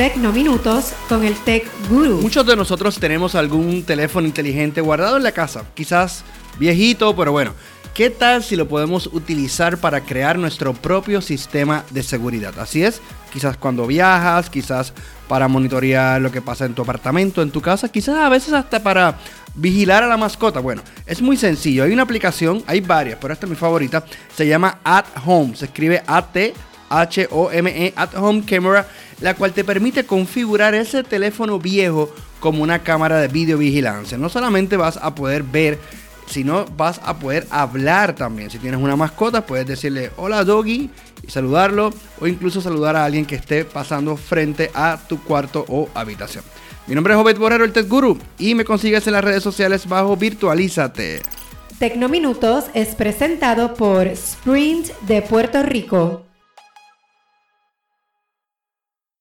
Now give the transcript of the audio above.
Tecnominutos con el Tech Guru. Muchos de nosotros tenemos algún teléfono inteligente guardado en la casa, quizás viejito, pero bueno. ¿Qué tal si lo podemos utilizar para crear nuestro propio sistema de seguridad? Así es, quizás cuando viajas, quizás para monitorear lo que pasa en tu apartamento, en tu casa, quizás a veces hasta para vigilar a la mascota. Bueno, es muy sencillo. Hay una aplicación, hay varias, pero esta es mi favorita. Se llama At Home. Se escribe A-T-H-O-M-E, At Home Camera, la cual te permite configurar ese teléfono viejo como una cámara de videovigilancia. No solamente vas a poder ver sino vas a poder hablar también. Si tienes una mascota, puedes decirle hola doggy y saludarlo o incluso saludar a alguien que esté pasando frente a tu cuarto o habitación. Mi nombre es Obed Borrero, el Tech Guru, y me consigues en las redes sociales bajo Virtualízate. Tecnominutos es presentado por Sprint de Puerto Rico.